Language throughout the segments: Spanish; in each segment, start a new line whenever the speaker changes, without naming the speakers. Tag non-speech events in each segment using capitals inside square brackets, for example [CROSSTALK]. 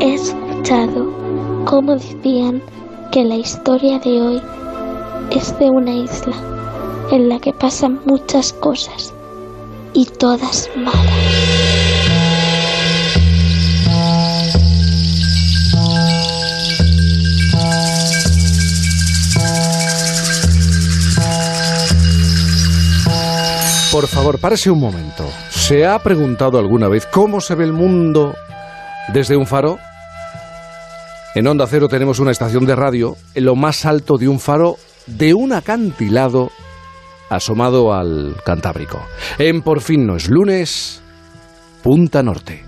He escuchado cómo decían que la historia de hoy es de una isla en la que pasan muchas cosas y todas malas.
Por favor, párese un momento. ¿Se ha preguntado alguna vez cómo se ve el mundo desde un faro? En Onda Cero tenemos una estación de radio en lo más alto de un faro de un acantilado asomado al Cantábrico. En Por fin no es lunes, Punta Norte.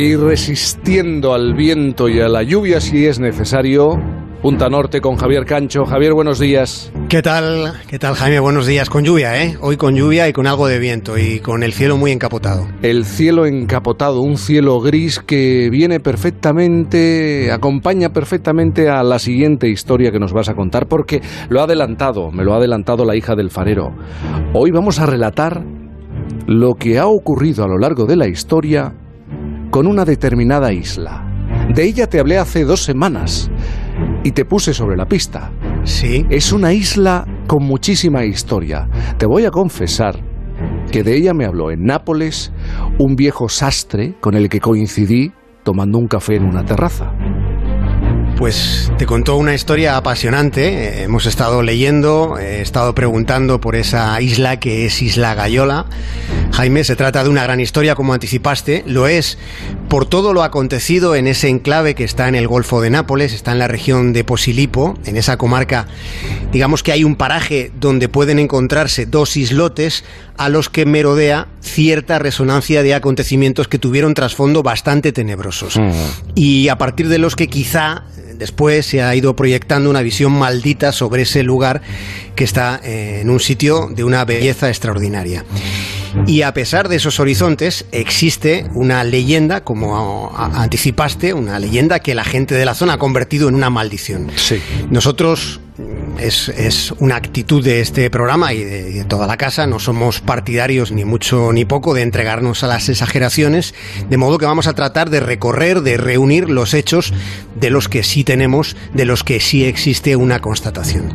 Y resistiendo al viento y a la lluvia si es necesario, Punta Norte con Javier Cancho. Javier, buenos días.
¿Qué tal? ¿Qué tal, Jaime? Buenos días. Con lluvia, ¿eh? Hoy con lluvia y con algo de viento y con el cielo muy encapotado.
El cielo encapotado, un cielo gris que viene perfectamente, acompaña perfectamente a la siguiente historia que nos vas a contar, porque lo ha adelantado, me lo ha adelantado la hija del farero. Hoy vamos a relatar lo que ha ocurrido a lo largo de la historia con una determinada isla. De ella te hablé hace dos semanas y te puse sobre la pista.
Sí.
Es una isla con muchísima historia. Te voy a confesar que de ella me habló en Nápoles un viejo sastre con el que coincidí tomando un café en una terraza.
Pues te contó una historia apasionante. Hemos estado leyendo, he estado preguntando por esa isla que es Isla Gallola. Jaime, se trata de una gran historia, como anticipaste. Lo es por todo lo acontecido en ese enclave que está en el Golfo de Nápoles, está en la región de Posilipo, en esa comarca. Digamos que hay un paraje donde pueden encontrarse dos islotes a los que merodea cierta resonancia de acontecimientos que tuvieron trasfondo bastante tenebrosos. Y a partir de los que quizá después se ha ido proyectando una visión maldita sobre ese lugar que está eh, en un sitio de una belleza extraordinaria. Y a pesar de esos horizontes, existe una leyenda, como anticipaste, una leyenda que la gente de la zona ha convertido en una maldición.
Sí.
Nosotros, mm, es, es una actitud de este programa y de, y de toda la casa, no somos partidarios ni mucho ni poco de entregarnos a las exageraciones, de modo que vamos a tratar de recorrer, de reunir los hechos de los que sí tenemos, de los que sí existe una constatación.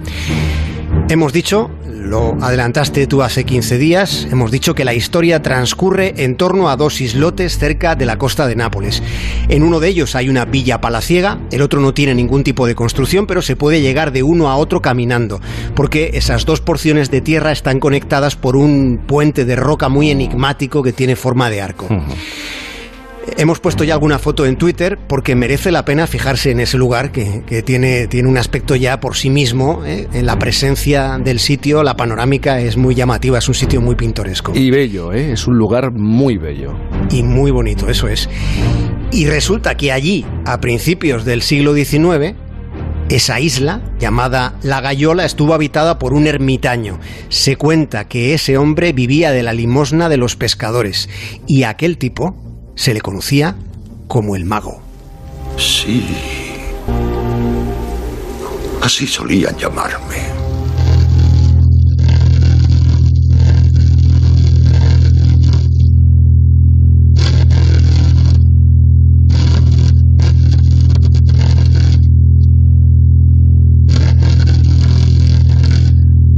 Hemos dicho, lo adelantaste tú hace 15 días, hemos dicho que la historia transcurre en torno a dos islotes cerca de la costa de Nápoles. En uno de ellos hay una villa palaciega, el otro no tiene ningún tipo de construcción, pero se puede llegar de uno a otro caminando, porque esas dos porciones de tierra están conectadas por un puente de roca muy enigmático que tiene forma de arco. Hemos puesto ya alguna foto en Twitter porque merece la pena fijarse en ese lugar que, que tiene, tiene un aspecto ya por sí mismo. ¿eh? En la presencia del sitio, la panorámica es muy llamativa, es un sitio muy pintoresco.
Y bello, ¿eh? es un lugar muy bello.
Y muy bonito, eso es. Y resulta que allí, a principios del siglo XIX, esa isla, llamada La Gallola, estuvo habitada por un ermitaño. Se cuenta que ese hombre vivía de la limosna de los pescadores y aquel tipo se le conocía como el mago.
Sí. Así solían llamarme.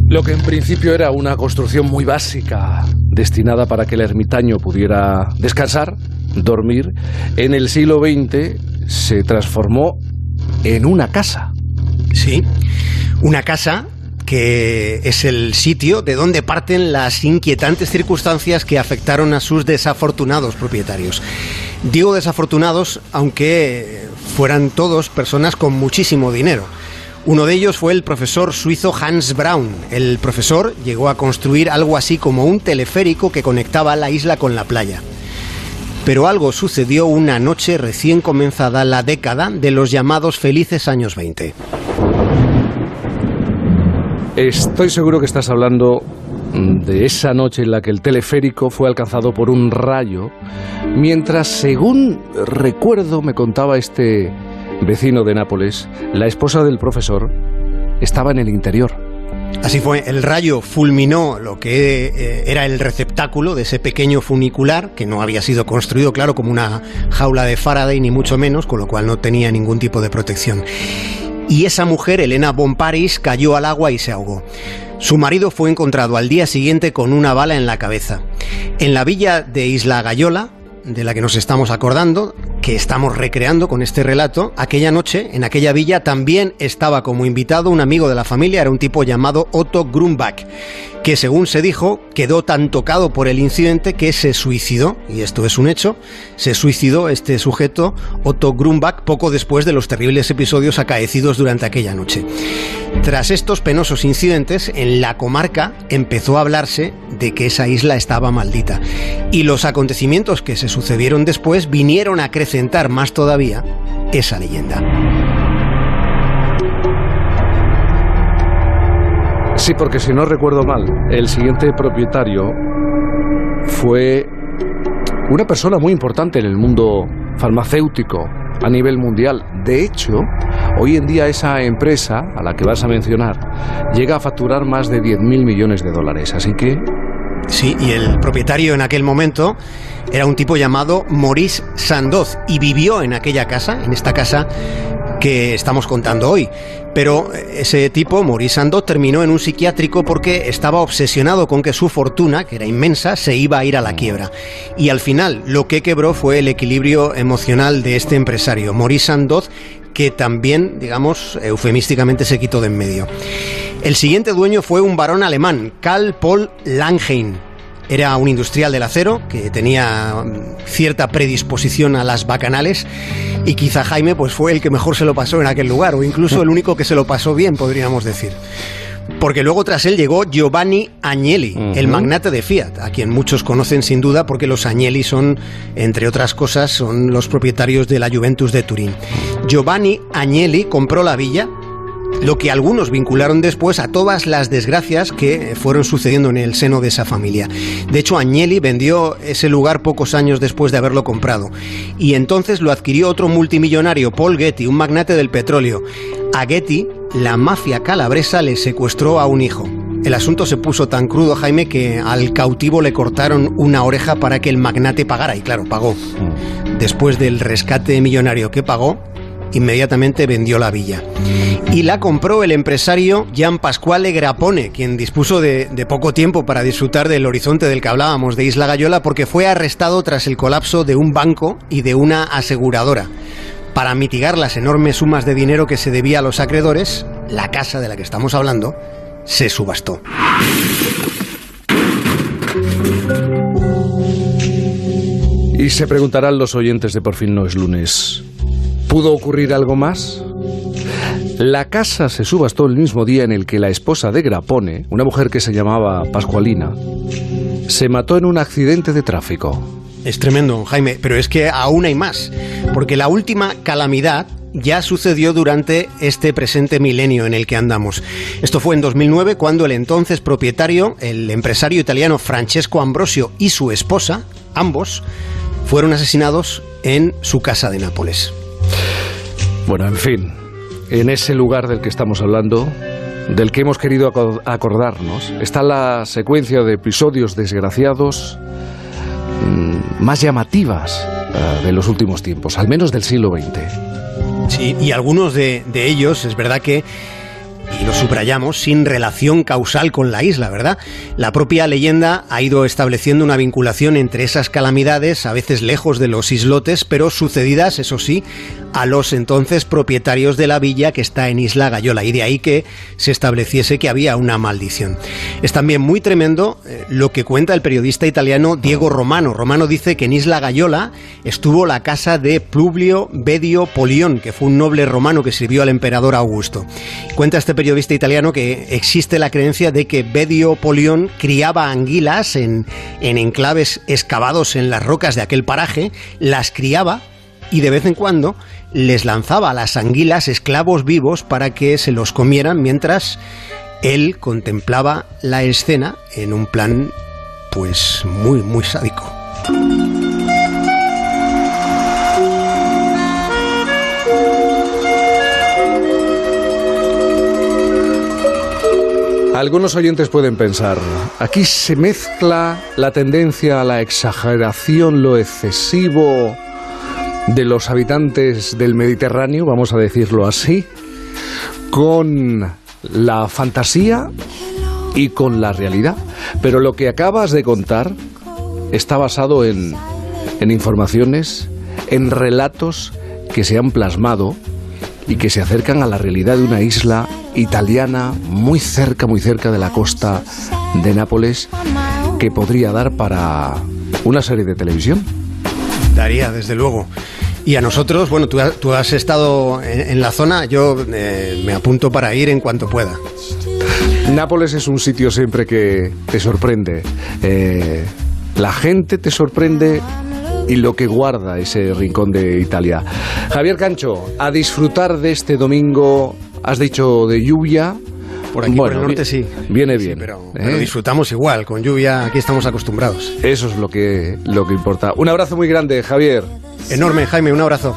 Lo que en principio era una construcción muy básica, destinada para que el ermitaño pudiera descansar, dormir, en el siglo XX se transformó en una casa.
Sí, una casa que es el sitio de donde parten las inquietantes circunstancias que afectaron a sus desafortunados propietarios. Digo desafortunados, aunque fueran todos personas con muchísimo dinero. Uno de ellos fue el profesor suizo Hans Braun. El profesor llegó a construir algo así como un teleférico que conectaba la isla con la playa. Pero algo sucedió una noche recién comenzada la década de los llamados felices años 20.
Estoy seguro que estás hablando de esa noche en la que el teleférico fue alcanzado por un rayo, mientras, según recuerdo, me contaba este vecino de Nápoles, la esposa del profesor estaba en el interior.
Así fue, el rayo fulminó lo que eh, era el receptáculo de ese pequeño funicular, que no había sido construido, claro, como una jaula de Faraday, ni mucho menos, con lo cual no tenía ningún tipo de protección. Y esa mujer, Elena Paris, cayó al agua y se ahogó. Su marido fue encontrado al día siguiente con una bala en la cabeza. En la villa de Isla Gayola, de la que nos estamos acordando, que estamos recreando con este relato, aquella noche, en aquella villa, también estaba como invitado un amigo de la familia, era un tipo llamado Otto Grumbach, que según se dijo, quedó tan tocado por el incidente que se suicidó, y esto es un hecho, se suicidó este sujeto, Otto Grumbach, poco después de los terribles episodios acaecidos durante aquella noche. Tras estos penosos incidentes, en la comarca empezó a hablarse de que esa isla estaba maldita, y los acontecimientos que se sucedieron después vinieron a acrecentar más todavía esa leyenda.
Sí, porque si no recuerdo mal, el siguiente propietario fue una persona muy importante en el mundo farmacéutico a nivel mundial. De hecho, hoy en día esa empresa a la que vas a mencionar llega a facturar más de 10.000 millones de dólares. Así que...
Sí, y el propietario en aquel momento era un tipo llamado Maurice Sandoz y vivió en aquella casa, en esta casa que estamos contando hoy. Pero ese tipo, Maurice terminó en un psiquiátrico porque estaba obsesionado con que su fortuna, que era inmensa, se iba a ir a la quiebra. Y al final lo que quebró fue el equilibrio emocional de este empresario, Maurice Sandoz, que también, digamos, eufemísticamente se quitó de en medio. El siguiente dueño fue un varón alemán, Karl Paul Langheim era un industrial del acero que tenía mm, cierta predisposición a las bacanales y quizá Jaime pues fue el que mejor se lo pasó en aquel lugar o incluso el [LAUGHS] único que se lo pasó bien, podríamos decir. Porque luego tras él llegó Giovanni Agnelli, el magnate de Fiat, a quien muchos conocen sin duda porque los Agnelli son, entre otras cosas, son los propietarios de la Juventus de Turín. Giovanni Agnelli compró la villa lo que algunos vincularon después a todas las desgracias que fueron sucediendo en el seno de esa familia. De hecho, Agnelli vendió ese lugar pocos años después de haberlo comprado y entonces lo adquirió otro multimillonario, Paul Getty, un magnate del petróleo. A Getty, la mafia calabresa le secuestró a un hijo. El asunto se puso tan crudo, Jaime, que al cautivo le cortaron una oreja para que el magnate pagara, y claro, pagó. Mm. Después del rescate millonario que pagó, inmediatamente vendió la villa. Y la compró el empresario Gian Pasquale Grapone, quien dispuso de, poco tiempo para disfrutar del horizonte del que hablábamos, de Isla Gallola, porque fue arrestado tras el colapso de un banco y de una aseguradora. Para mitigar las enormes sumas de dinero que se debía a los acreedores, la casa de la que estamos hablando se subastó.
Y se preguntarán los oyentes de Por fin no es lunes. ¿Pudo ocurrir algo más? La casa se subastó el mismo día en el que la esposa de Grapone, una mujer que se llamaba Pascualina, se mató en un accidente de tráfico.
Es tremendo, Jaime, pero es que aún hay más, porque la última calamidad ya sucedió durante este presente milenio en el que andamos. Esto fue en 2009 cuando el entonces propietario, el empresario italiano Francesco Ambrosio y su esposa, ambos, fueron asesinados en su casa de Nápoles.
Bueno, en fin, en ese lugar del que estamos hablando, del que hemos querido acordarnos, está la secuencia de episodios desgraciados mm, más llamativas eh, de los últimos tiempos, al menos del siglo XX.
Sí, y algunos de, ellos, es verdad que y lo subrayamos, sin relación causal con la isla, ¿verdad? La propia leyenda ha ido estableciendo una vinculación entre esas calamidades, a veces lejos de los islotes, pero sucedidas, eso sí, a los entonces propietarios de la villa que está en Isla Gallola, y de ahí que se estableciese que había una maldición. Es también muy tremendo eh, lo que cuenta el periodista italiano Diego Romano. Romano dice que en Isla Gallola estuvo la casa de Publio Bedio Polión, que fue un noble romano que sirvió al emperador Augusto. Cuenta este periodista italiano que existe la creencia de que Bedio Polión criaba anguilas en, en enclaves excavados en las rocas de aquel paraje, las criaba y de vez en cuando les lanzaba a las anguilas esclavos vivos para que se los comieran mientras él contemplaba la escena en un plan pues muy, muy sádico.
Algunos oyentes pueden pensar, aquí se mezcla la tendencia a la exageración, lo excesivo de los habitantes del Mediterráneo, vamos a decirlo así, con la fantasía y con la realidad. Pero lo que acabas de contar está basado en, en informaciones, en relatos que se han plasmado y que se acercan a la realidad de una isla italiana muy cerca, muy cerca de la costa de Nápoles, que podría dar para una serie de televisión.
Daría, desde luego. Y a nosotros, bueno, tú, has estado en, la zona, yo eh, me apunto para ir en cuanto pueda.
Nápoles es un sitio siempre que te sorprende. Eh, la gente te sorprende y lo que guarda ese rincón de Italia. Javier Cancho, a disfrutar de este domingo, has dicho de lluvia.
Por aquí, por el norte, sí.
Viene bien.
pero, ¿eh? disfrutamos igual, con lluvia aquí estamos acostumbrados.
Eso es lo que, lo que importa. Un abrazo muy grande, Javier.
Enorme, Jaime, un abrazo.